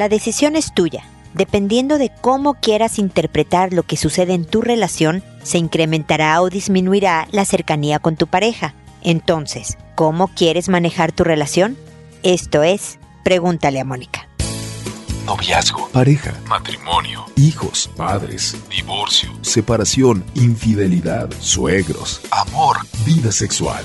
La decisión es tuya. Dependiendo de cómo quieras interpretar lo que sucede en tu relación, se incrementará o disminuirá la cercanía con tu pareja. Entonces, ¿cómo quieres manejar tu relación? Esto es, pregúntale a Mónica. Noviazgo, pareja, matrimonio, hijos, padres, divorcio, separación, infidelidad, suegros, amor, vida sexual.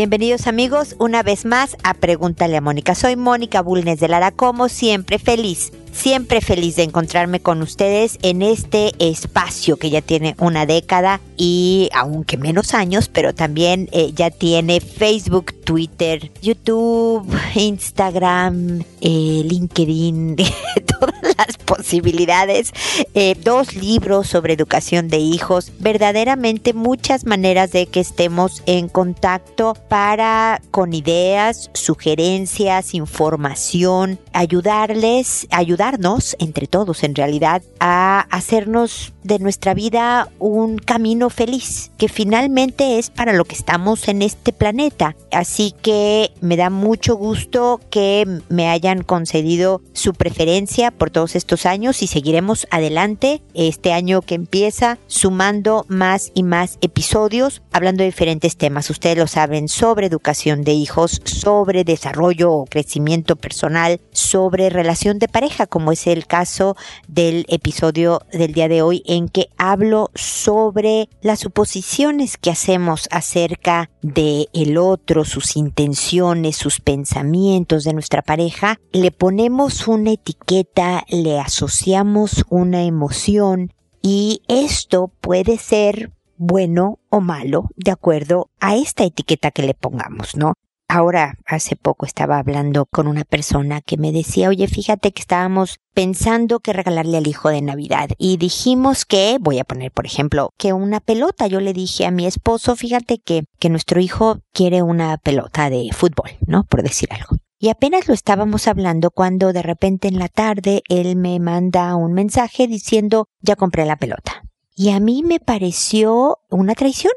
Bienvenidos amigos una vez más a Pregúntale a Mónica. Soy Mónica Bulnes de Lara, como siempre feliz siempre feliz de encontrarme con ustedes en este espacio que ya tiene una década y aunque menos años, pero también eh, ya tiene Facebook, Twitter, YouTube, Instagram, eh, LinkedIn, todas las posibilidades, eh, dos libros sobre educación de hijos, verdaderamente muchas maneras de que estemos en contacto para con ideas, sugerencias, información, ayudarles, ayudarnos entre todos en realidad a hacernos de nuestra vida un camino feliz, que finalmente es para lo que estamos en este planeta. Así que me da mucho gusto que me hayan concedido su preferencia por todos estos años y seguiremos adelante este año que empieza sumando más y más episodios hablando de diferentes temas. Ustedes lo saben sobre educación de hijos, sobre desarrollo o crecimiento personal, sobre relación de pareja, como es el caso del episodio del día de hoy en que hablo sobre las suposiciones que hacemos acerca de el otro, sus intenciones, sus pensamientos de nuestra pareja, le ponemos una etiqueta, le asociamos una emoción y esto puede ser bueno o malo de acuerdo a esta etiqueta que le pongamos, ¿no? Ahora, hace poco estaba hablando con una persona que me decía, oye, fíjate que estábamos pensando que regalarle al hijo de Navidad y dijimos que, voy a poner por ejemplo, que una pelota. Yo le dije a mi esposo, fíjate que, que nuestro hijo quiere una pelota de fútbol, ¿no? Por decir algo. Y apenas lo estábamos hablando cuando de repente en la tarde él me manda un mensaje diciendo, ya compré la pelota. Y a mí me pareció una traición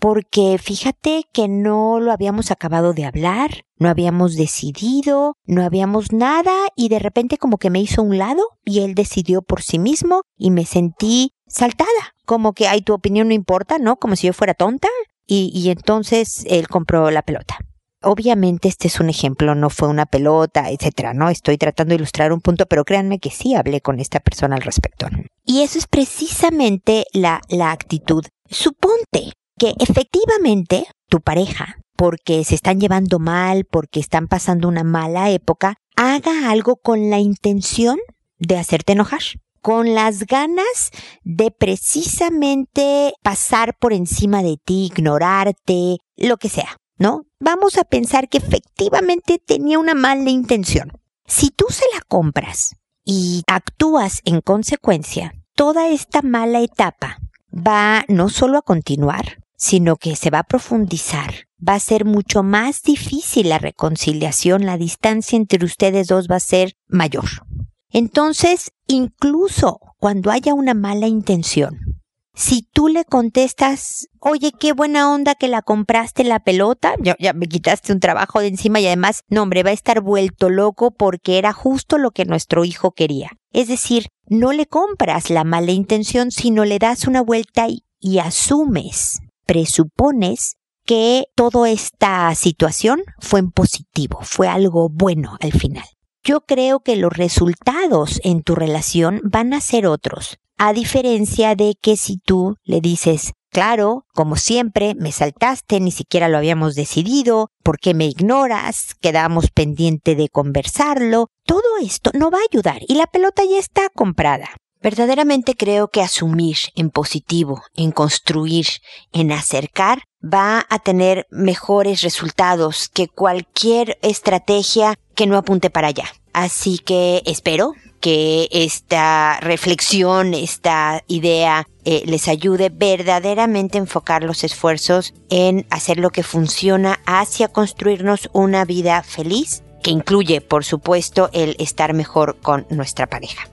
porque fíjate que no lo habíamos acabado de hablar, no habíamos decidido, no habíamos nada y de repente como que me hizo un lado y él decidió por sí mismo y me sentí saltada, como que ay tu opinión no importa, ¿no? Como si yo fuera tonta y, y entonces él compró la pelota. Obviamente este es un ejemplo, no fue una pelota, etcétera, ¿no? Estoy tratando de ilustrar un punto, pero créanme que sí hablé con esta persona al respecto. Y eso es precisamente la, la actitud. Suponte que efectivamente tu pareja, porque se están llevando mal, porque están pasando una mala época, haga algo con la intención de hacerte enojar con las ganas de precisamente pasar por encima de ti, ignorarte, lo que sea, ¿no? Vamos a pensar que efectivamente tenía una mala intención. Si tú se la compras y actúas en consecuencia, toda esta mala etapa va no solo a continuar, sino que se va a profundizar. Va a ser mucho más difícil la reconciliación, la distancia entre ustedes dos va a ser mayor. Entonces, incluso cuando haya una mala intención, si tú le contestas, oye, qué buena onda que la compraste la pelota, ya, me quitaste un trabajo de encima y además, no hombre, va a estar vuelto loco porque era justo lo que nuestro hijo quería. Es decir, no le compras la mala intención, sino le das una vuelta y, y asumes presupones que toda esta situación fue en positivo, fue algo bueno al final. Yo creo que los resultados en tu relación van a ser otros, a diferencia de que si tú le dices, claro, como siempre, me saltaste, ni siquiera lo habíamos decidido, ¿por qué me ignoras? Quedamos pendiente de conversarlo, todo esto no va a ayudar y la pelota ya está comprada. Verdaderamente creo que asumir en positivo, en construir, en acercar, va a tener mejores resultados que cualquier estrategia que no apunte para allá. Así que espero que esta reflexión, esta idea eh, les ayude verdaderamente a enfocar los esfuerzos en hacer lo que funciona hacia construirnos una vida feliz, que incluye, por supuesto, el estar mejor con nuestra pareja.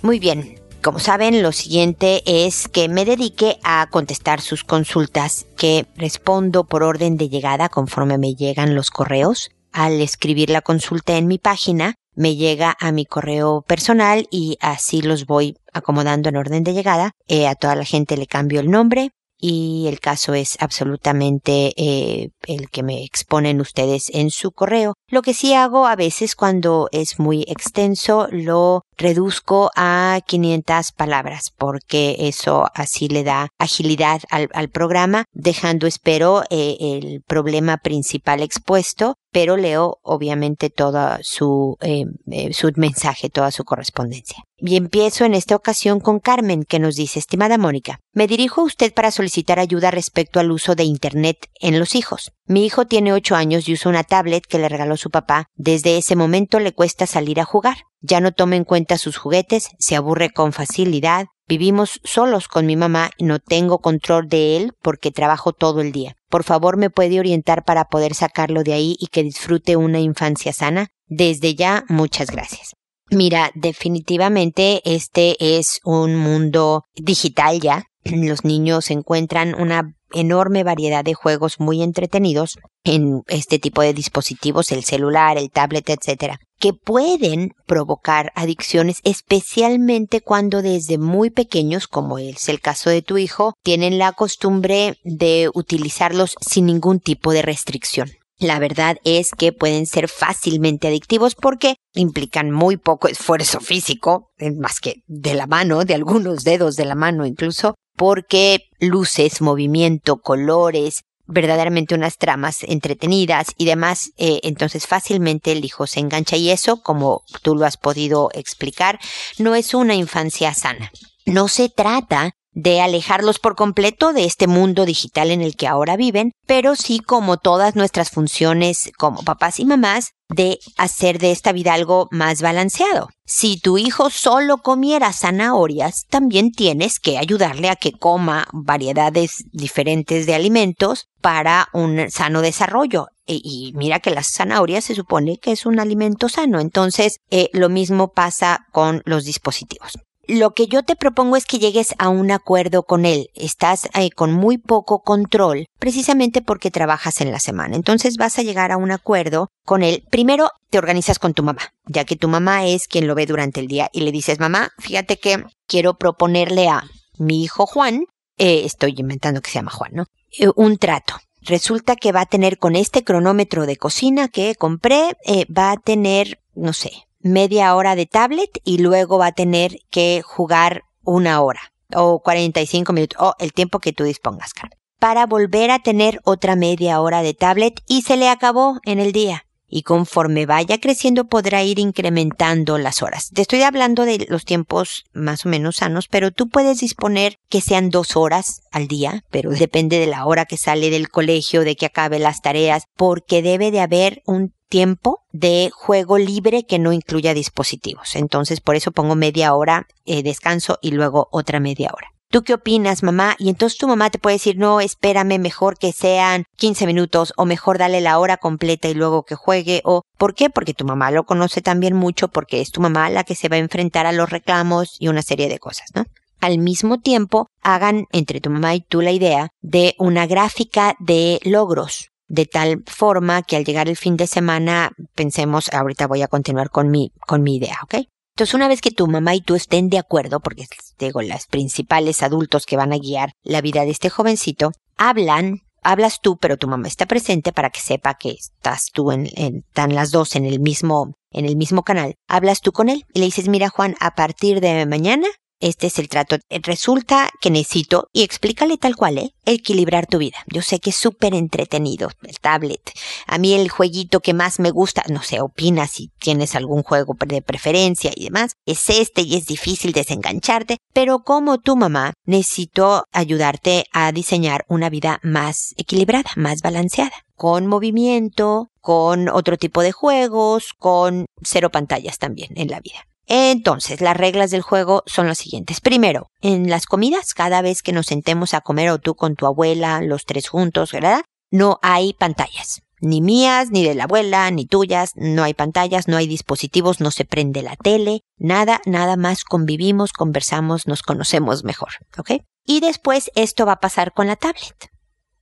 Muy bien, como saben, lo siguiente es que me dedique a contestar sus consultas, que respondo por orden de llegada conforme me llegan los correos. Al escribir la consulta en mi página, me llega a mi correo personal y así los voy acomodando en orden de llegada. Eh, a toda la gente le cambio el nombre, y el caso es absolutamente eh, el que me exponen ustedes en su correo. Lo que sí hago a veces cuando es muy extenso lo reduzco a 500 palabras porque eso así le da agilidad al, programa dejando espero eh, el problema principal expuesto pero leo obviamente todo su, eh, su mensaje, toda su correspondencia. Y empiezo en esta ocasión con Carmen, que nos dice, estimada Mónica, me dirijo a usted para solicitar ayuda respecto al uso de Internet en los hijos. Mi hijo tiene ocho años y usa una tablet que le regaló su papá. Desde ese momento le cuesta salir a jugar. Ya no toma en cuenta sus juguetes, se aburre con facilidad. Vivimos solos con mi mamá y no tengo control de él porque trabajo todo el día. Por favor, ¿me puede orientar para poder sacarlo de ahí y que disfrute una infancia sana? Desde ya, muchas gracias. Mira, definitivamente este es un mundo digital ya. Los niños encuentran una enorme variedad de juegos muy entretenidos en este tipo de dispositivos, el celular, el tablet, etcétera, que pueden provocar adicciones, especialmente cuando desde muy pequeños, como es el caso de tu hijo, tienen la costumbre de utilizarlos sin ningún tipo de restricción. La verdad es que pueden ser fácilmente adictivos porque implican muy poco esfuerzo físico, más que de la mano, de algunos dedos de la mano incluso, porque luces, movimiento, colores, verdaderamente unas tramas entretenidas y demás, eh, entonces fácilmente el hijo se engancha y eso, como tú lo has podido explicar, no es una infancia sana. No se trata de alejarlos por completo de este mundo digital en el que ahora viven, pero sí como todas nuestras funciones como papás y mamás, de hacer de esta vida algo más balanceado. Si tu hijo solo comiera zanahorias, también tienes que ayudarle a que coma variedades diferentes de alimentos para un sano desarrollo. Y, mira que las zanahorias se supone que es un alimento sano. Entonces, eh, lo mismo pasa con los dispositivos. Lo que yo te propongo es que llegues a un acuerdo con él. Estás eh, con muy poco control, precisamente porque trabajas en la semana. Entonces vas a llegar a un acuerdo con él. Primero te organizas con tu mamá, ya que tu mamá es quien lo ve durante el día y le dices, mamá, fíjate que quiero proponerle a mi hijo Juan, eh, estoy inventando que se llama Juan, ¿no? Eh, un trato. Resulta que va a tener con este cronómetro de cocina que compré, va a tener, no sé, media hora de tablet y luego va a tener que jugar una hora o 45 minutos o el tiempo que tú dispongas, para volver a tener otra media hora de tablet y se le acabó en el día. Y conforme vaya creciendo podrá ir incrementando las horas. Te estoy hablando de los tiempos más o menos sanos, pero tú puedes disponer que sean dos horas al día, pero depende de la hora que sale del colegio, de que acabe las tareas, porque debe de haber un tiempo de juego libre que no incluya dispositivos. Entonces, por eso pongo media hora eh, descanso y luego otra media hora. ¿Tú qué opinas, mamá? Y entonces tu mamá te puede decir, no, espérame, mejor que sean 15 minutos o mejor dale la hora completa y luego que juegue o ¿por qué? Porque tu mamá lo conoce también mucho porque es tu mamá la que se va a enfrentar a los reclamos y una serie de cosas, ¿no? Al mismo tiempo, hagan entre tu mamá y tú la idea de una gráfica de logros de tal forma que al llegar el fin de semana pensemos, ahorita voy a continuar con mi, con mi idea, ¿ok? Entonces, una vez que tu mamá y tú estén de acuerdo, porque digo, las principales adultos que van a guiar la vida de este jovencito, hablan, hablas tú, pero tu mamá está presente para que sepa que estás tú en, están las dos en el mismo, en el mismo canal. Hablas tú con él y le dices, mira Juan, a partir de mañana este es el trato. Resulta que necesito, y explícale tal cual, ¿eh? Equilibrar tu vida. Yo sé que es súper entretenido el tablet. A mí el jueguito que más me gusta, no sé, opina si tienes algún juego de preferencia y demás, es este y es difícil desengancharte, pero como tu mamá, necesito ayudarte a diseñar una vida más equilibrada, más balanceada con movimiento, con otro tipo de juegos, con cero pantallas también en la vida. Entonces, las reglas del juego son las siguientes. Primero, en las comidas, cada vez que nos sentemos a comer o tú con tu abuela, los tres juntos, ¿verdad? No hay pantallas. Ni mías, ni de la abuela, ni tuyas, no hay pantallas, no hay dispositivos, no se prende la tele, nada, nada más convivimos, conversamos, nos conocemos mejor, ¿ok? Y después esto va a pasar con la tablet.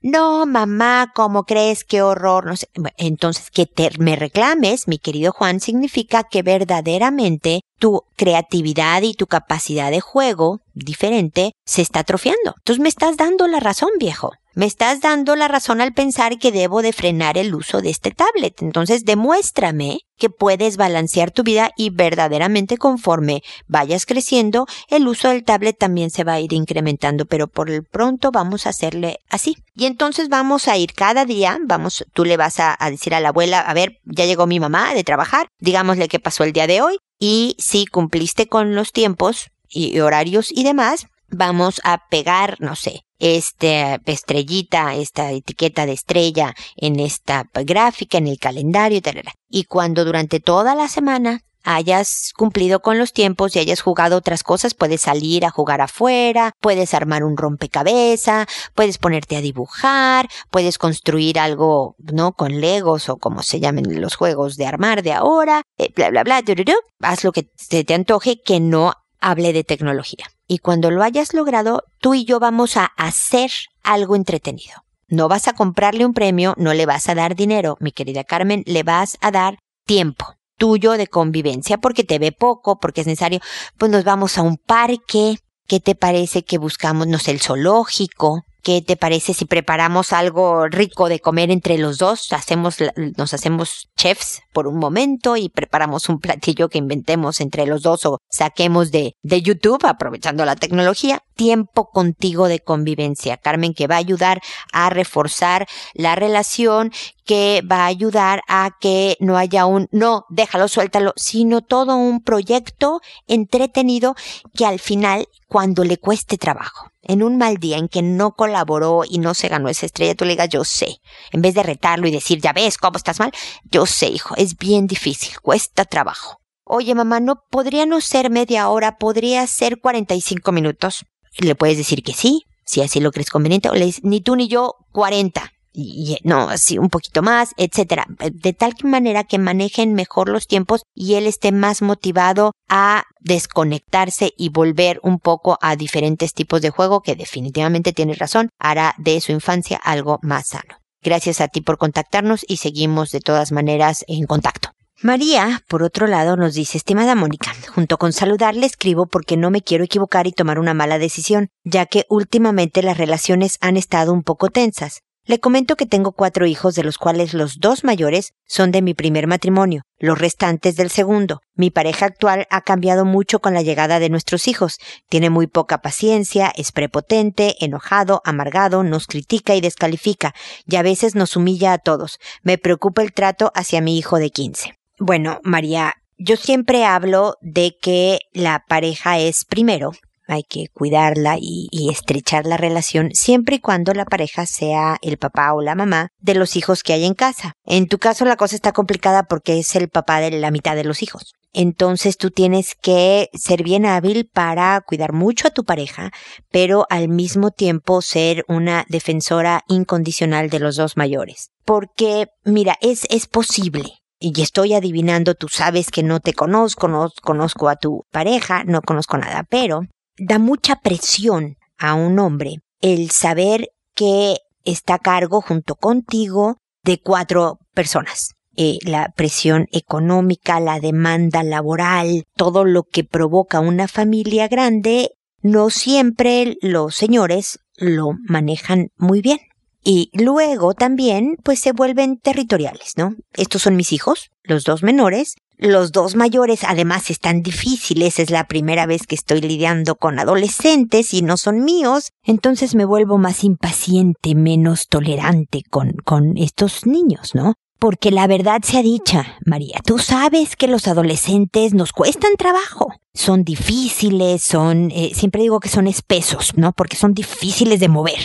No, mamá, ¿cómo crees? Qué horror. No sé. Entonces, que te me reclames, mi querido Juan, significa que verdaderamente tu creatividad y tu capacidad de juego diferente se está atrofiando. Entonces me estás dando la razón, viejo. Me estás dando la razón al pensar que debo de frenar el uso de este tablet. Entonces demuéstrame que puedes balancear tu vida y verdaderamente conforme vayas creciendo, el uso del tablet también se va a ir incrementando, pero por el pronto vamos a hacerle así. Y entonces vamos a ir cada día, vamos, tú le vas a, decir a la abuela, a ver, ya llegó mi mamá de trabajar, digámosle qué pasó el día de hoy y si cumpliste con los tiempos y horarios y demás, vamos a pegar, no sé, esta estrellita, esta etiqueta de estrella en esta gráfica, en el calendario, etc. Y cuando durante toda la semana hayas cumplido con los tiempos y hayas jugado otras cosas, puedes salir a jugar afuera, puedes armar un rompecabezas, puedes ponerte a dibujar, puedes construir algo, ¿no? Con legos o como se llamen los juegos de armar de ahora, eh, bla, bla, bla, haz lo que te antoje que no hable de tecnología. Y cuando lo hayas logrado, tú y yo vamos a hacer algo entretenido. No vas a comprarle un premio, no le vas a dar dinero, mi querida Carmen, le vas a dar tiempo tuyo de convivencia porque te ve poco, porque es necesario, pues nos vamos a un parque, ¿qué te parece que buscamos, no sé, el zoológico? ¿Qué te parece si preparamos algo rico de comer entre los dos? Hacemos, nos hacemos chefs por un momento y preparamos un platillo que inventemos entre los dos o saquemos de, de YouTube, aprovechando la tecnología. Tiempo contigo de convivencia, Carmen, que va a ayudar a reforzar la relación, que va a ayudar a que no haya un no, déjalo, suéltalo, sino todo un proyecto entretenido que al final, cuando le cueste trabajo, en un mal día en que no colaboró y no se ganó esa estrella, tú le digas, yo sé, en vez de retarlo y decir, ya ves cómo estás mal, yo sé, hijo, es bien difícil, cuesta trabajo. Oye, mamá, no podría no ser media hora, podría ser 45 minutos. le puedes decir que sí, si así lo crees conveniente, o le dices, ni tú ni yo, 40 y, no, así un poquito más, etcétera, de tal manera que manejen mejor los tiempos y él esté más motivado a desconectarse y volver un poco a diferentes tipos de juego que definitivamente tienes razón, hará de su infancia algo más sano. Gracias a ti por contactarnos y seguimos de todas maneras en contacto. María, por otro lado, nos dice, estimada Mónica, junto con saludarle escribo porque no me quiero equivocar y tomar una mala decisión, ya que últimamente las relaciones han estado un poco tensas. Le comento que tengo cuatro hijos de los cuales los dos mayores son de mi primer matrimonio, los restantes del segundo. Mi pareja actual ha cambiado mucho con la llegada de nuestros hijos. Tiene muy poca paciencia, es prepotente, enojado, amargado, nos critica y descalifica, y a veces nos humilla a todos. Me preocupa el trato hacia mi hijo de 15. Bueno, María, yo siempre hablo de que la pareja es primero hay que cuidarla y, estrechar la relación siempre y cuando la pareja sea el papá o la mamá de los hijos que hay en casa. En tu caso la cosa está complicada porque es el papá de la mitad de los hijos. Entonces tú tienes que ser bien hábil para cuidar mucho a tu pareja, pero al mismo tiempo ser una defensora incondicional de los dos mayores. Porque, mira, es, es posible y estoy adivinando, tú sabes que no te conozco, no conozco a tu pareja, no conozco nada, pero da mucha presión a un hombre el saber que está a cargo junto contigo de cuatro personas. Eh, la presión económica, la demanda laboral, todo lo que provoca una familia grande, no siempre los señores lo manejan muy bien. Y luego también, pues se vuelven territoriales, ¿no? Estos son mis hijos, los dos menores, los dos mayores además están difíciles, es la primera vez que estoy lidiando con adolescentes y no son míos, entonces me vuelvo más impaciente, menos tolerante con, con estos niños, ¿no? Porque la verdad sea dicha, María, tú sabes que los adolescentes nos cuestan trabajo. Son difíciles, son, eh, siempre digo que son espesos, ¿no? Porque son difíciles de mover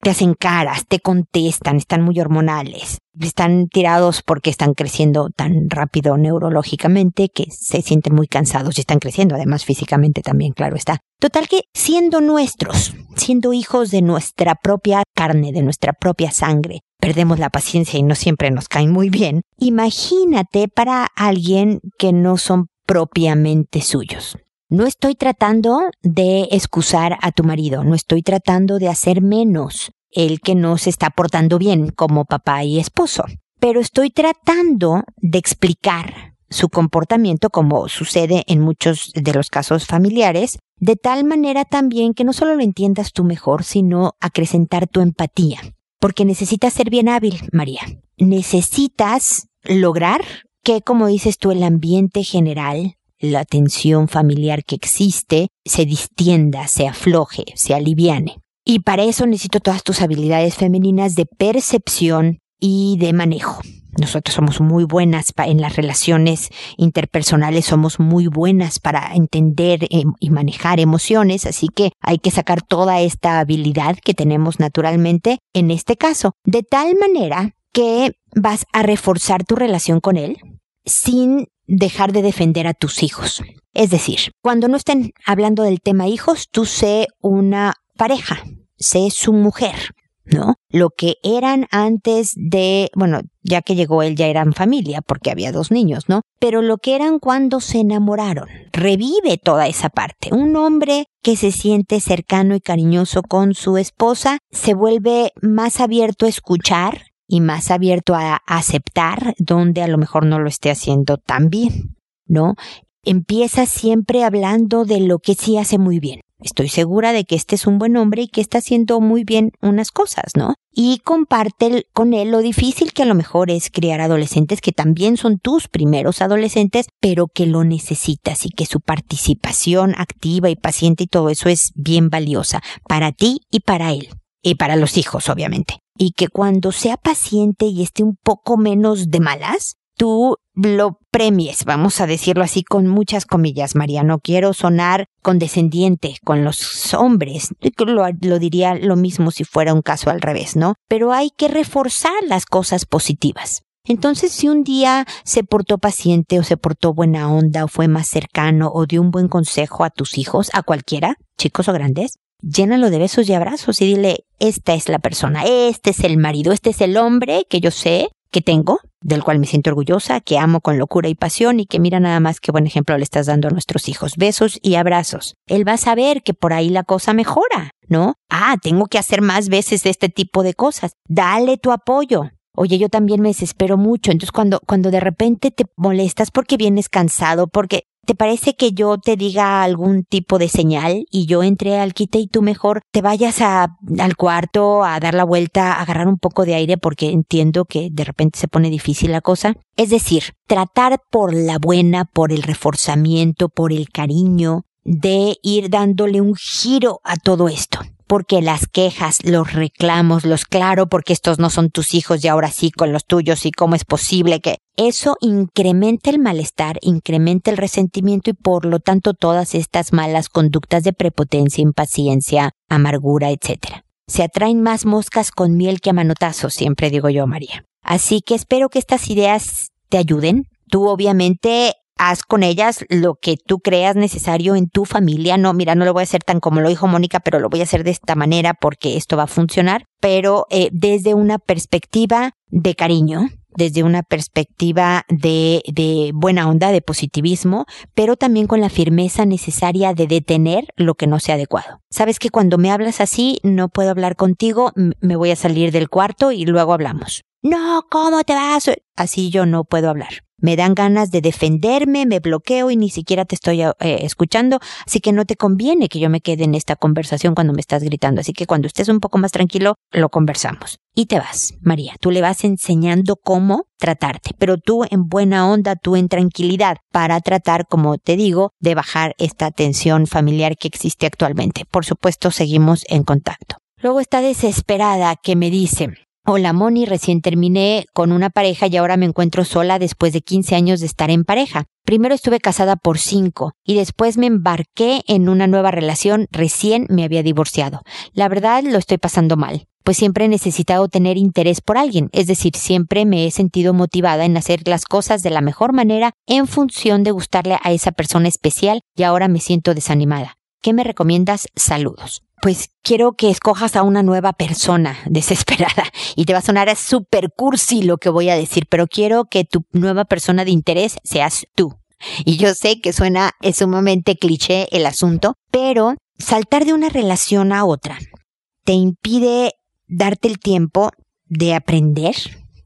te hacen caras, te contestan, están muy hormonales, están tirados porque están creciendo tan rápido neurológicamente que se sienten muy cansados y están creciendo además físicamente también, claro está. Total que siendo nuestros, siendo hijos de nuestra propia carne, de nuestra propia sangre, perdemos la paciencia y no siempre nos caen muy bien. Imagínate para alguien que no son propiamente suyos. No estoy tratando de excusar a tu marido, no estoy tratando de hacer menos el que no se está portando bien como papá y esposo, pero estoy tratando de explicar su comportamiento como sucede en muchos de los casos familiares, de tal manera también que no solo lo entiendas tú mejor, sino acrecentar tu empatía, porque necesitas ser bien hábil, María. Necesitas lograr que, como dices tú, el ambiente general la tensión familiar que existe se distienda, se afloje, se aliviane. Y para eso necesito todas tus habilidades femeninas de percepción y de manejo. Nosotros somos muy buenas en las relaciones interpersonales, somos muy buenas para entender em, y manejar emociones, así que hay que sacar toda esta habilidad que tenemos naturalmente en este caso, de tal manera que vas a reforzar tu relación con él sin dejar de defender a tus hijos. Es decir, cuando no estén hablando del tema hijos, tú sé una pareja, sé su mujer, ¿no? Lo que eran antes de, bueno, ya que llegó él ya eran familia porque había dos niños, ¿no? Pero lo que eran cuando se enamoraron, revive toda esa parte. Un hombre que se siente cercano y cariñoso con su esposa se vuelve más abierto a escuchar, y más abierto a aceptar donde a lo mejor no lo esté haciendo tan bien, ¿no? Empieza siempre hablando de lo que sí hace muy bien. Estoy segura de que este es un buen hombre y que está haciendo muy bien unas cosas, ¿no? Y comparte con él lo difícil que a lo mejor es criar adolescentes que también son tus primeros adolescentes, pero que lo necesitas y que su participación activa y paciente y todo eso es bien valiosa para ti y para él. Y para los hijos, obviamente y que cuando sea paciente y esté un poco menos de malas, tú lo premies, vamos a decirlo así con muchas comillas, María. No quiero sonar condescendiente con los hombres. Lo, diría lo mismo si fuera un caso al revés, ¿no? Pero hay que reforzar las cosas positivas. Entonces, si un día se portó paciente o se portó buena onda o fue más cercano o dio un buen consejo a tus hijos, a cualquiera, chicos o grandes, llénalo de besos y abrazos y dile, esta es la persona, este es el marido, este es el hombre que yo sé que tengo, del cual me siento orgullosa, que amo con locura y pasión y que mira nada más qué buen ejemplo le estás dando a nuestros hijos. Besos y abrazos. Él va a saber que por ahí la cosa mejora, ¿no? Ah, tengo que hacer más veces este tipo de cosas. Dale tu apoyo. Oye, yo también me desespero mucho. Entonces, cuando, cuando de repente te molestas porque vienes cansado, porque ¿Te parece que yo te diga algún tipo de señal y yo entre al quite y tú mejor te vayas a, al cuarto a dar la vuelta, a agarrar un poco de aire porque entiendo que de repente se pone difícil la cosa? Es decir, tratar por la buena, por el reforzamiento, por el cariño, de ir dándole un giro a todo esto porque las quejas, los reclamos, los claro porque estos no son tus hijos y ahora sí con los tuyos y cómo es posible que eso incrementa el malestar, incrementa el resentimiento y por lo tanto todas estas malas conductas de prepotencia, impaciencia, amargura, etc. Se atraen más moscas con miel que a manotazos, siempre digo yo, María. Así que espero que estas ideas te ayuden. Tú obviamente haz con ellas lo que tú creas necesario en tu familia. No, mira, no lo voy a hacer tan como lo dijo Mónica, pero lo voy a hacer de esta manera porque esto va a funcionar, pero eh, desde una perspectiva de cariño, desde una perspectiva de, de buena onda, de positivismo, pero también con la firmeza necesaria de detener lo que no sea adecuado. Sabes que cuando me hablas así, no puedo hablar contigo, me voy a salir del cuarto y luego hablamos. No, ¿cómo te vas? Así yo no puedo hablar me dan ganas de defenderme, me bloqueo y ni siquiera te estoy eh, escuchando, así que no te conviene que yo me quede en esta conversación cuando me estás gritando, así que cuando estés un poco más tranquilo, lo conversamos. Y te vas, María, tú le vas enseñando cómo tratarte, pero tú en buena onda, tú en tranquilidad, para tratar, como te digo, de bajar esta tensión familiar que existe actualmente. Por supuesto, seguimos en contacto. Luego está desesperada que me dice, Hola Moni, recién terminé con una pareja y ahora me encuentro sola después de 15 años de estar en pareja. Primero estuve casada por 5 y después me embarqué en una nueva relación, recién me había divorciado. La verdad lo estoy pasando mal, pues siempre he necesitado tener interés por alguien, es decir, siempre me he sentido motivada en hacer las cosas de la mejor manera en función de gustarle a esa persona especial y ahora me siento desanimada. ¿Qué me recomiendas? Saludos pues quiero que escojas a una nueva persona desesperada. Y te va a sonar súper cursi lo que voy a decir, pero quiero que tu nueva persona de interés seas tú. Y yo sé que suena sumamente cliché el asunto, pero saltar de una relación a otra te impide darte el tiempo de aprender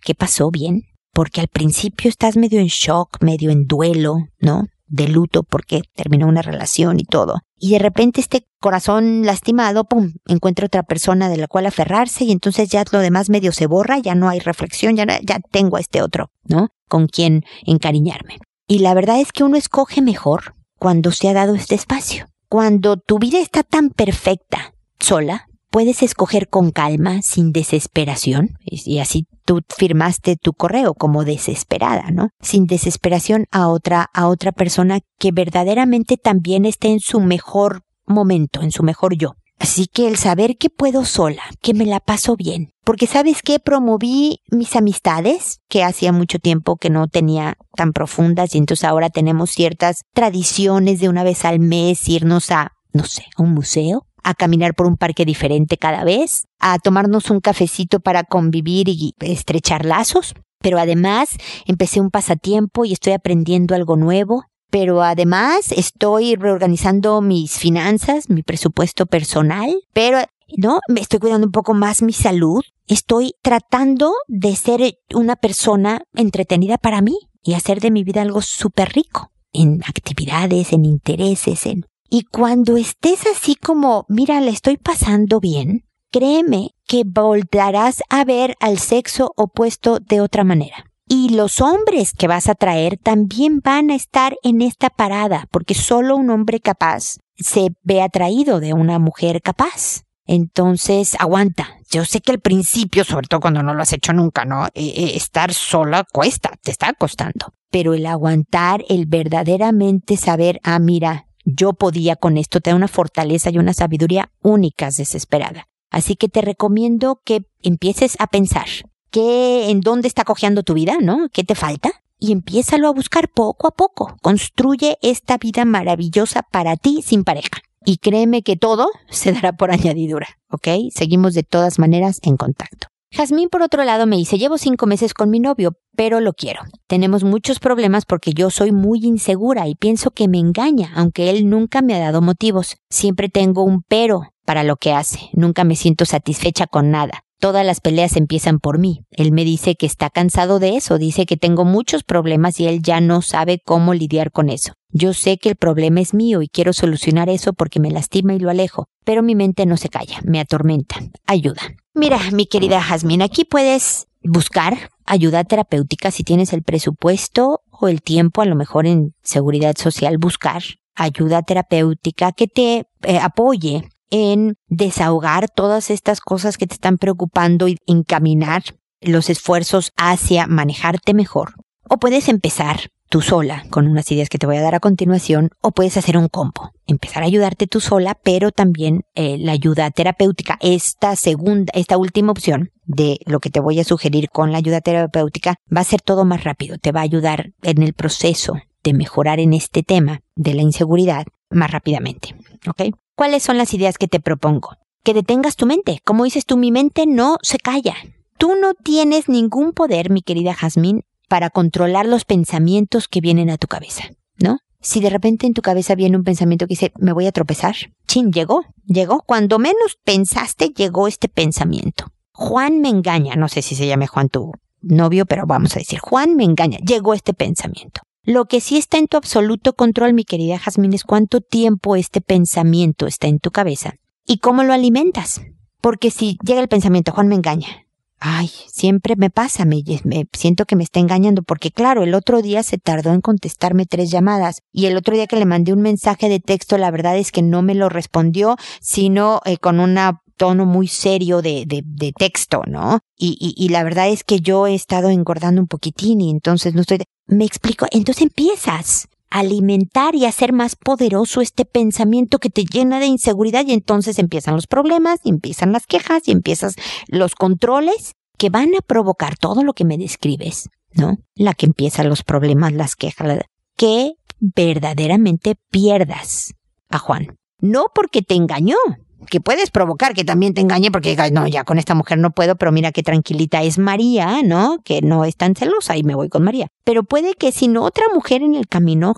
qué pasó bien, porque al principio estás medio en shock, medio en duelo, ¿no? De luto porque terminó una relación y todo y de repente este corazón lastimado, pum, encuentra otra persona de la cual aferrarse y entonces ya lo demás medio se borra, ya no hay reflexión, ya, ya tengo a este otro, ¿no? Con quien encariñarme. Y la verdad es que uno escoge mejor cuando se ha dado este espacio. Cuando tu vida está tan perfecta, sola, puedes escoger con calma, sin desesperación, y así tú firmaste tu correo como desesperada, ¿no? Sin desesperación a otra, a otra persona que verdaderamente también esté en su mejor momento, en su mejor yo. Así que el saber que puedo sola, que me la paso bien, porque sabes que promoví mis amistades, que hacía mucho tiempo que no tenía tan profundas y entonces ahora tenemos ciertas tradiciones de una vez al mes irnos a, no sé, a un museo, a caminar por un parque diferente cada vez, a tomarnos un cafecito para convivir y estrechar lazos. Pero además empecé un pasatiempo y estoy aprendiendo algo nuevo. Pero además estoy reorganizando mis finanzas, mi presupuesto personal. Pero no, me estoy cuidando un poco más mi salud. Estoy tratando de ser una persona entretenida para mí y hacer de mi vida algo súper rico en actividades, en intereses, en y cuando estés así como, mira, le estoy pasando bien, créeme que voltarás a ver al sexo opuesto de otra manera. Y los hombres que vas a traer también van a estar en esta parada, porque solo un hombre capaz se ve atraído de una mujer capaz. Entonces, aguanta. Yo sé que al principio, sobre todo cuando no lo has hecho nunca, ¿no? Eh, eh, estar sola cuesta, te está costando. Pero el aguantar, el verdaderamente saber, ah, mira, yo podía con esto, te da una fortaleza y una sabiduría únicas desesperada. Así que te recomiendo que empieces a pensar qué, en dónde está cojeando tu vida, ¿no? ¿Qué te falta? Y empiézalo a buscar poco a poco. Construye esta vida maravillosa para ti sin pareja. Y créeme que todo se dará por añadidura, ¿ok? Seguimos de todas maneras en contacto. Jazmín, por otro lado, me dice, llevo cinco meses con mi novio, pero lo quiero. Tenemos muchos problemas porque yo soy muy insegura y pienso que me engaña, aunque él nunca me ha dado motivos. Siempre tengo un pero para lo que hace. Nunca me siento satisfecha con nada. Todas las peleas empiezan por mí. Él me dice que está cansado de eso, dice que tengo muchos problemas y él ya no sabe cómo lidiar con eso. Yo sé que el problema es mío y quiero solucionar eso porque me lastima y lo alejo, pero mi mente no se calla, me atormenta. Ayuda. Mira, mi querida Jazmín, aquí puedes buscar ayuda terapéutica si tienes el presupuesto o el tiempo, a lo mejor en seguridad social, buscar ayuda terapéutica que te eh, apoye en desahogar todas estas cosas que te están preocupando y encaminar los esfuerzos hacia manejarte mejor. O puedes empezar tú sola con unas ideas que te voy a dar a continuación o puedes hacer un combo. Empezar a ayudarte tú sola, pero también eh, la ayuda terapéutica. Esta segunda, esta última opción de lo que te voy a sugerir con la ayuda terapéutica va a ser todo más rápido. Te va a ayudar en el proceso de mejorar en este tema de la inseguridad más rápidamente. ¿Ok? ¿Cuáles son las ideas que te propongo? Que detengas tu mente. Como dices tú, mi mente no se calla. Tú no tienes ningún poder, mi querida Jazmín, para controlar los pensamientos que vienen a tu cabeza, ¿no? Si de repente en tu cabeza viene un pensamiento que dice, me voy a tropezar, chin, llegó, llegó, cuando menos pensaste, llegó este pensamiento. Juan me engaña, no sé si se llame Juan tu novio, pero vamos a decir, Juan me engaña, llegó este pensamiento. Lo que sí está en tu absoluto control, mi querida Jazmín, es cuánto tiempo este pensamiento está en tu cabeza y cómo lo alimentas. Porque si llega el pensamiento, Juan me engaña, ay, siempre me pasa, me, me, siento que me está engañando, porque claro, el otro día se tardó en contestarme tres llamadas y el otro día que le mandé un mensaje de texto, la verdad es que no me lo respondió, sino eh, con un tono muy serio de, de, de texto, ¿no? Y, y, y, la verdad es que yo he estado engordando un poquitín y entonces no estoy... Me explico, entonces empiezas alimentar y hacer más poderoso este pensamiento que te llena de inseguridad y entonces empiezan los problemas, y empiezan las quejas y empiezas los controles que van a provocar todo lo que me describes, ¿no? La que empiezan los problemas, las quejas, que verdaderamente pierdas a Juan. No porque te engañó, que puedes provocar que también te engañe porque digas, no, ya con esta mujer no puedo, pero mira qué tranquilita es María, ¿no? Que no es tan celosa y me voy con María. Pero puede que sin otra mujer en el camino,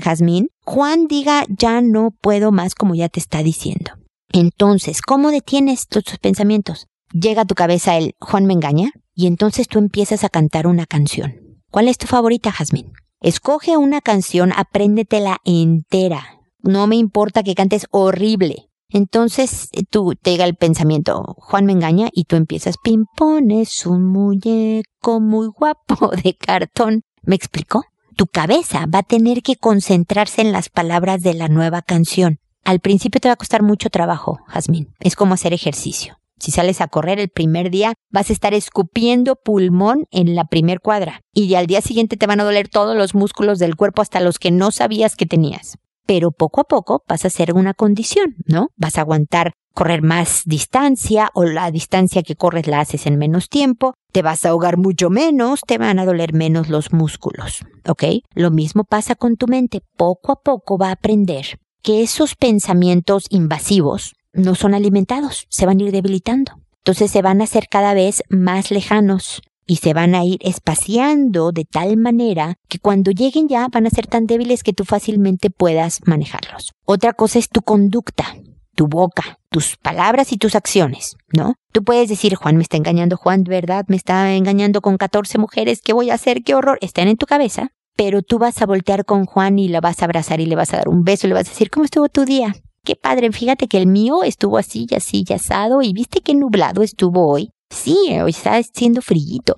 Jazmín, Juan diga, ya no puedo más como ya te está diciendo. Entonces, ¿cómo detienes tus pensamientos? Llega a tu cabeza el Juan me engaña y entonces tú empiezas a cantar una canción. ¿Cuál es tu favorita, Jazmín? Escoge una canción, apréndetela entera. No me importa que cantes horrible. Entonces eh, tú te llega el pensamiento, Juan me engaña y tú empiezas, pimpones un muñeco muy guapo de cartón. ¿Me explicó? Tu cabeza va a tener que concentrarse en las palabras de la nueva canción. Al principio te va a costar mucho trabajo, Jazmín. Es como hacer ejercicio. Si sales a correr el primer día, vas a estar escupiendo pulmón en la primer cuadra. Y al día siguiente te van a doler todos los músculos del cuerpo hasta los que no sabías que tenías pero poco a poco vas a hacer una condición, ¿no? Vas a aguantar correr más distancia o la distancia que corres la haces en menos tiempo, te vas a ahogar mucho menos, te van a doler menos los músculos, ¿ok? Lo mismo pasa con tu mente, poco a poco va a aprender que esos pensamientos invasivos no son alimentados, se van a ir debilitando. Entonces se van a hacer cada vez más lejanos, y se van a ir espaciando de tal manera que cuando lleguen ya van a ser tan débiles que tú fácilmente puedas manejarlos. Otra cosa es tu conducta, tu boca, tus palabras y tus acciones, ¿no? Tú puedes decir, Juan me está engañando, Juan, ¿verdad? Me está engañando con 14 mujeres, ¿qué voy a hacer? ¡Qué horror! Están en tu cabeza, pero tú vas a voltear con Juan y la vas a abrazar y le vas a dar un beso y le vas a decir, ¿cómo estuvo tu día? Qué padre, fíjate que el mío estuvo así y así y asado y viste qué nublado estuvo hoy. Sí, hoy está siendo frillito.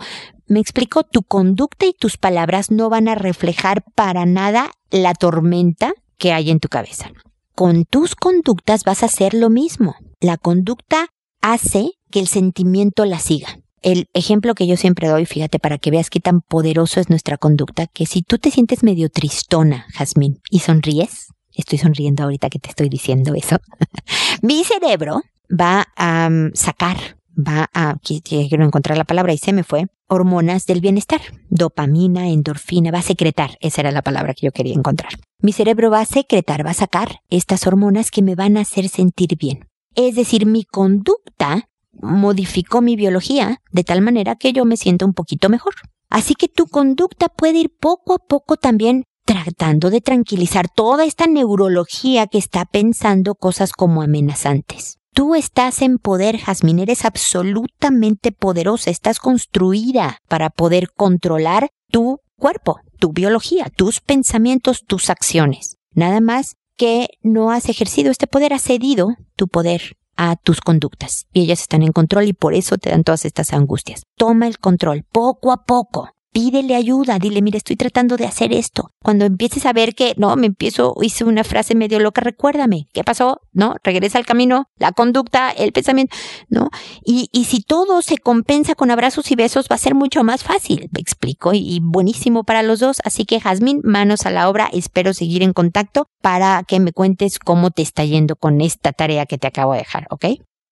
Me explico, tu conducta y tus palabras no van a reflejar para nada la tormenta que hay en tu cabeza. Con tus conductas vas a hacer lo mismo. La conducta hace que el sentimiento la siga. El ejemplo que yo siempre doy, fíjate, para que veas qué tan poderoso es nuestra conducta, que si tú te sientes medio tristona, Jazmín, y sonríes, estoy sonriendo ahorita que te estoy diciendo eso, mi cerebro va a mm, sacar va a, quiero encontrar la palabra y se me fue, hormonas del bienestar, dopamina, endorfina, va a secretar, esa era la palabra que yo quería encontrar. Mi cerebro va a secretar, va a sacar estas hormonas que me van a hacer sentir bien. Es decir, mi conducta modificó mi biología de tal manera que yo me siento un poquito mejor. Así que tu conducta puede ir poco a poco también tratando de tranquilizar toda esta neurología que está pensando cosas como amenazantes. Tú estás en poder, Jazmín, eres absolutamente poderosa, estás construida para poder controlar tu cuerpo, tu biología, tus pensamientos, tus acciones. Nada más que no has ejercido este poder, has cedido tu poder a tus conductas y ellas están en control y por eso te dan todas estas angustias. Toma el control poco a poco pídele ayuda, dile, mira, estoy tratando de hacer esto. Cuando empieces a ver que, no, me empiezo, hice una frase medio loca, recuérdame, ¿qué pasó? ¿No? Regresa al camino, la conducta, el pensamiento, ¿no? Y, y si todo se compensa con abrazos y besos, va a ser mucho más fácil, me explico, y, buenísimo para los dos. Así que, Jazmín, manos a la obra, espero seguir en contacto para que me cuentes cómo te está yendo con esta tarea que te acabo de dejar, ¿ok?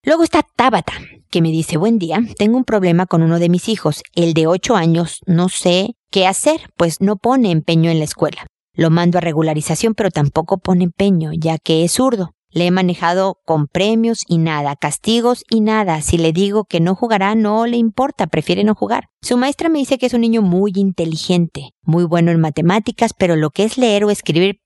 Luego está Tabata, que me dice, buen día, tengo un problema con uno de mis hijos, el de ocho años, no sé qué hacer, pues no pone empeño en la escuela. Lo mando a regularización, pero tampoco pone empeño, ya que es zurdo. Le he manejado con premios y nada, castigos y nada. Si le digo que no jugará, no le importa, prefiere no jugar. Su maestra me dice que es un niño muy inteligente, muy bueno en matemáticas, pero lo que es leer o escribir,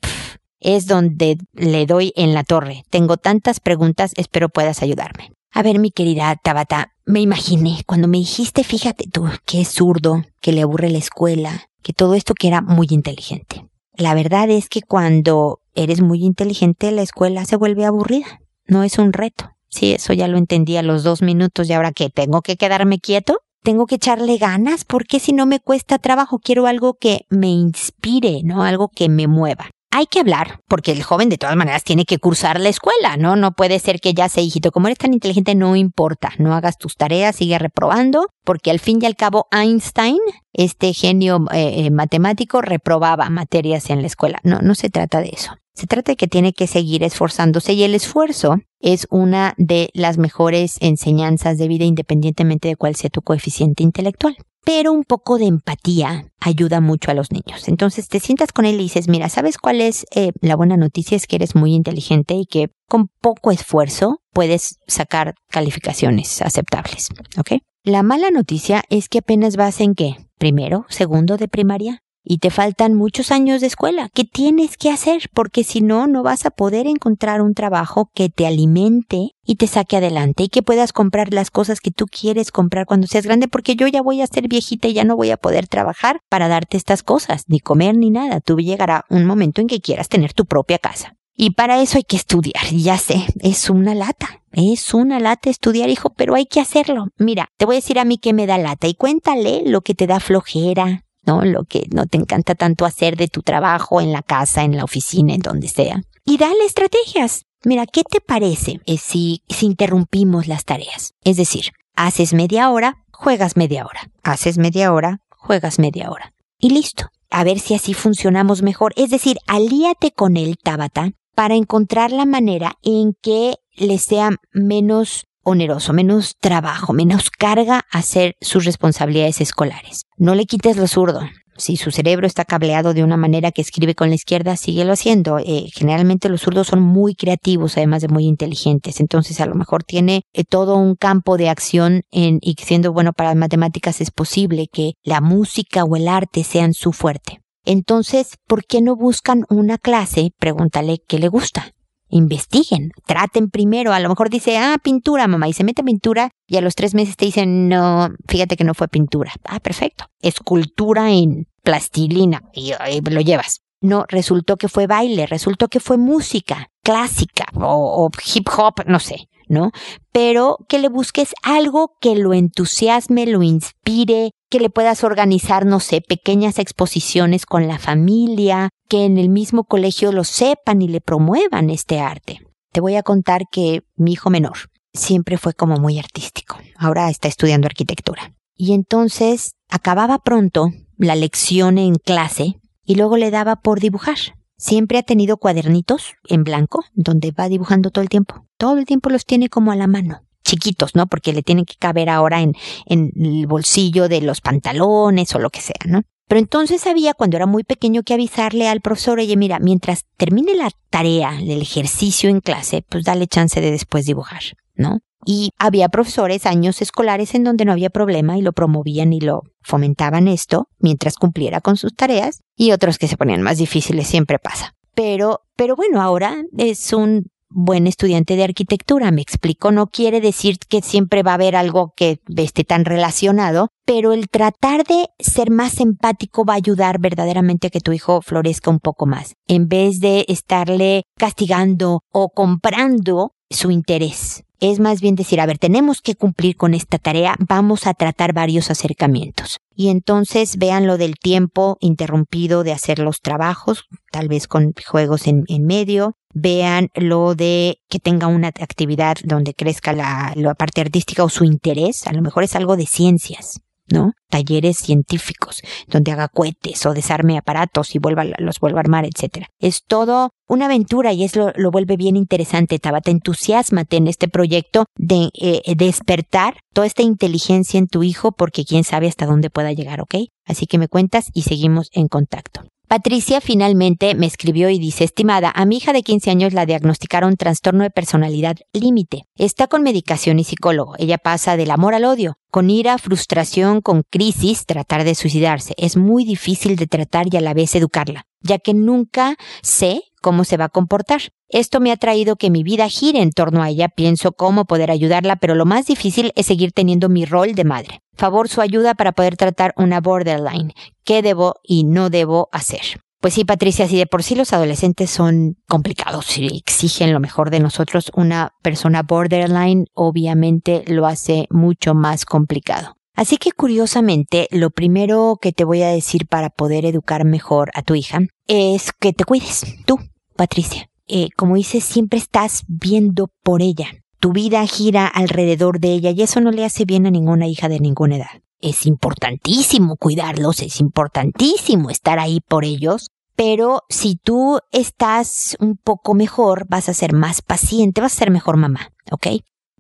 es donde le doy en la torre. Tengo tantas preguntas, espero puedas ayudarme. A ver, mi querida Tabata, me imaginé cuando me dijiste, fíjate tú, que es zurdo, que le aburre la escuela, que todo esto que era muy inteligente. La verdad es que cuando eres muy inteligente, la escuela se vuelve aburrida. No es un reto. Sí, eso ya lo entendí a los dos minutos y ahora que tengo que quedarme quieto, tengo que echarle ganas porque si no me cuesta trabajo, quiero algo que me inspire, ¿no? Algo que me mueva hay que hablar, porque el joven de todas maneras tiene que cursar la escuela, ¿no? No puede ser que ya sea hijito, como eres tan inteligente, no importa, no hagas tus tareas, sigue reprobando, porque al fin y al cabo Einstein, este genio eh, eh, matemático, reprobaba materias en la escuela. No, no se trata de eso. Se trata de que tiene que seguir esforzándose y el esfuerzo es una de las mejores enseñanzas de vida independientemente de cuál sea tu coeficiente intelectual pero un poco de empatía ayuda mucho a los niños. Entonces te sientas con él y dices, mira, ¿sabes cuál es eh, la buena noticia? Es que eres muy inteligente y que con poco esfuerzo puedes sacar calificaciones aceptables, ¿ok? La mala noticia es que apenas vas en qué? Primero, segundo de primaria y te faltan muchos años de escuela. ¿Qué tienes que hacer? Porque si no, no vas a poder encontrar un trabajo que te alimente y te saque adelante y que puedas comprar las cosas que tú quieres comprar cuando seas grande, porque yo ya voy a ser viejita y ya no voy a poder trabajar para darte estas cosas, ni comer ni nada. Tú llegará un momento en que quieras tener tu propia casa. Y para eso hay que estudiar, ya sé, es una lata. Es una lata estudiar, hijo, pero hay que hacerlo. Mira, te voy a decir a mí que me da lata y cuéntale lo que te da flojera, ¿no? Lo que no te encanta tanto hacer de tu trabajo en la casa, en la oficina, en donde sea. Y dale estrategias. Mira, ¿qué te parece eh, si, si interrumpimos las tareas? Es decir, haces media hora, juegas media hora. Haces media hora, juegas media hora. Y listo. A ver si así funcionamos mejor. Es decir, alíate con él, Tabata, para encontrar la manera en que le sea menos oneroso, menos trabajo, menos carga hacer sus responsabilidades escolares. No le quites lo zurdo. Si su cerebro está cableado de una manera que escribe con la izquierda, síguelo haciendo. Eh, generalmente los zurdos son muy creativos, además de muy inteligentes. Entonces, a lo mejor tiene eh, todo un campo de acción en, y siendo bueno para las matemáticas es posible que la música o el arte sean su fuerte. Entonces, ¿por qué no buscan una clase? Pregúntale qué le gusta investiguen, traten primero, a lo mejor dice, ah, pintura, mamá, y se mete pintura y a los tres meses te dicen, no, fíjate que no fue pintura. Ah, perfecto. Escultura en plastilina y, lo llevas. No, resultó que fue baile, resultó que fue música clásica o, o hip hop, no sé. ¿no? Pero que le busques algo que lo entusiasme, lo inspire, que le puedas organizar, no sé, pequeñas exposiciones con la familia, que en el mismo colegio lo sepan y le promuevan este arte. Te voy a contar que mi hijo menor siempre fue como muy artístico. Ahora está estudiando arquitectura. Y entonces acababa pronto la lección en clase y luego le daba por dibujar. Siempre ha tenido cuadernitos en blanco donde va dibujando todo el tiempo. Todo el tiempo los tiene como a la mano. Chiquitos, ¿no? Porque le tienen que caber ahora en, el bolsillo de los pantalones o lo que sea, ¿no? Pero entonces sabía cuando era muy pequeño que avisarle al profesor, oye, mira, mientras termine la tarea del ejercicio en clase, pues dale chance de después dibujar, ¿no? Y había profesores, años escolares en donde no había problema y lo promovían y lo fomentaban esto mientras cumpliera con sus tareas y otros que se ponían más difíciles, siempre pasa. Pero, pero bueno, ahora es un buen estudiante de arquitectura, me explico, no quiere decir que siempre va a haber algo que esté tan relacionado, pero el tratar de ser más empático va a ayudar verdaderamente a que tu hijo florezca un poco más, en vez de estarle castigando o comprando su interés es más bien decir, a ver, tenemos que cumplir con esta tarea, vamos a tratar varios acercamientos. Y entonces vean lo del tiempo interrumpido de hacer los trabajos, tal vez con juegos en, en medio, vean lo de que tenga una actividad donde crezca la, la parte artística o su interés, a lo mejor es algo de ciencias. ¿No? Talleres científicos, donde haga cohetes o desarme aparatos y vuelva, los vuelva a armar, etcétera. Es todo una aventura y es lo, lo vuelve bien interesante, Tabata. Entusiasmate en este proyecto de eh, despertar toda esta inteligencia en tu hijo porque quién sabe hasta dónde pueda llegar, ¿ok? Así que me cuentas y seguimos en contacto. Patricia finalmente me escribió y dice, estimada, a mi hija de 15 años la diagnosticaron trastorno de personalidad límite. Está con medicación y psicólogo. Ella pasa del amor al odio, con ira, frustración, con crisis, tratar de suicidarse. Es muy difícil de tratar y a la vez educarla. ya que nunca sé cómo se va a comportar. Esto me ha traído que mi vida gire en torno a ella, pienso cómo poder ayudarla, pero lo más difícil es seguir teniendo mi rol de madre. Favor su ayuda para poder tratar una borderline. ¿Qué debo y no debo hacer? Pues sí, Patricia, si de por sí los adolescentes son complicados y exigen lo mejor de nosotros, una persona borderline obviamente lo hace mucho más complicado. Así que curiosamente, lo primero que te voy a decir para poder educar mejor a tu hija es que te cuides, tú, Patricia. Eh, como dices, siempre estás viendo por ella. Tu vida gira alrededor de ella y eso no le hace bien a ninguna hija de ninguna edad es importantísimo cuidarlos, es importantísimo estar ahí por ellos, pero si tú estás un poco mejor, vas a ser más paciente, vas a ser mejor mamá, ¿ok?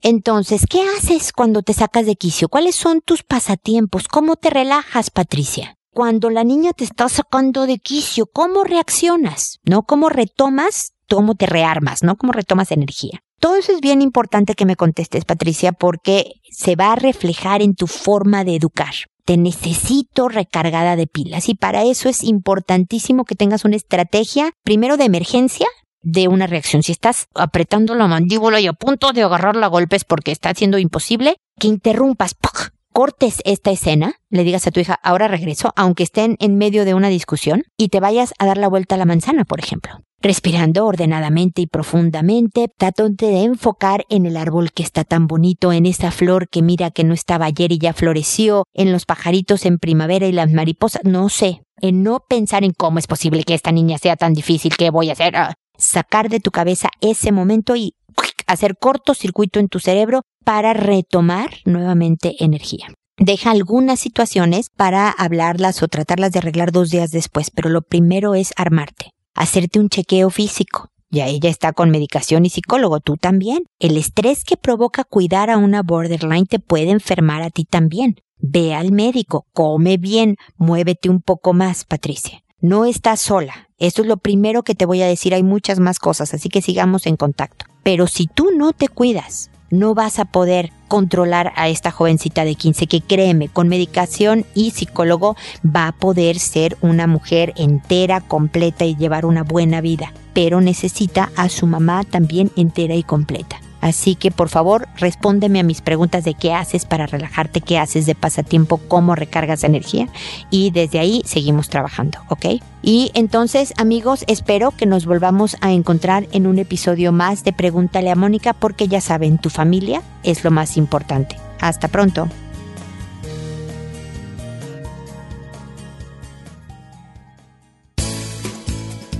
Entonces, ¿qué haces cuando te sacas de quicio? ¿Cuáles son tus pasatiempos? ¿Cómo te relajas, Patricia? Cuando la niña te está sacando de quicio, ¿cómo reaccionas? ¿No? ¿Cómo retomas? ¿Cómo te rearmas? ¿No? ¿Cómo retomas energía? Todo eso es bien importante que me contestes, Patricia, porque se va a reflejar en tu forma de educar. Te necesito recargada de pilas y para eso es importantísimo que tengas una estrategia, primero de emergencia, de una reacción. Si estás apretando la mandíbula y a punto de agarrarla a golpes porque está siendo imposible, que interrumpas, cortes esta escena, le digas a tu hija, ahora regreso, aunque estén en medio de una discusión, y te vayas a dar la vuelta a la manzana, por ejemplo. Respirando ordenadamente y profundamente, trate de enfocar en el árbol que está tan bonito, en esa flor que mira que no estaba ayer y ya floreció, en los pajaritos en primavera y las mariposas, no sé, en no pensar en cómo es posible que esta niña sea tan difícil, ¿qué voy a hacer? Ah, sacar de tu cabeza ese momento y hacer cortocircuito en tu cerebro para retomar nuevamente energía. Deja algunas situaciones para hablarlas o tratarlas de arreglar dos días después, pero lo primero es armarte hacerte un chequeo físico. Ya ella está con medicación y psicólogo, tú también. El estrés que provoca cuidar a una borderline te puede enfermar a ti también. Ve al médico, come bien, muévete un poco más, Patricia. No estás sola. Esto es lo primero que te voy a decir. Hay muchas más cosas, así que sigamos en contacto. Pero si tú no te cuidas, no vas a poder controlar a esta jovencita de 15 que créeme, con medicación y psicólogo va a poder ser una mujer entera, completa y llevar una buena vida, pero necesita a su mamá también entera y completa. Así que por favor respóndeme a mis preguntas de qué haces para relajarte, qué haces de pasatiempo, cómo recargas energía y desde ahí seguimos trabajando, ¿ok? Y entonces amigos, espero que nos volvamos a encontrar en un episodio más de Pregúntale a Mónica porque ya saben, tu familia es lo más importante. Hasta pronto.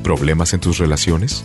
¿Problemas en tus relaciones?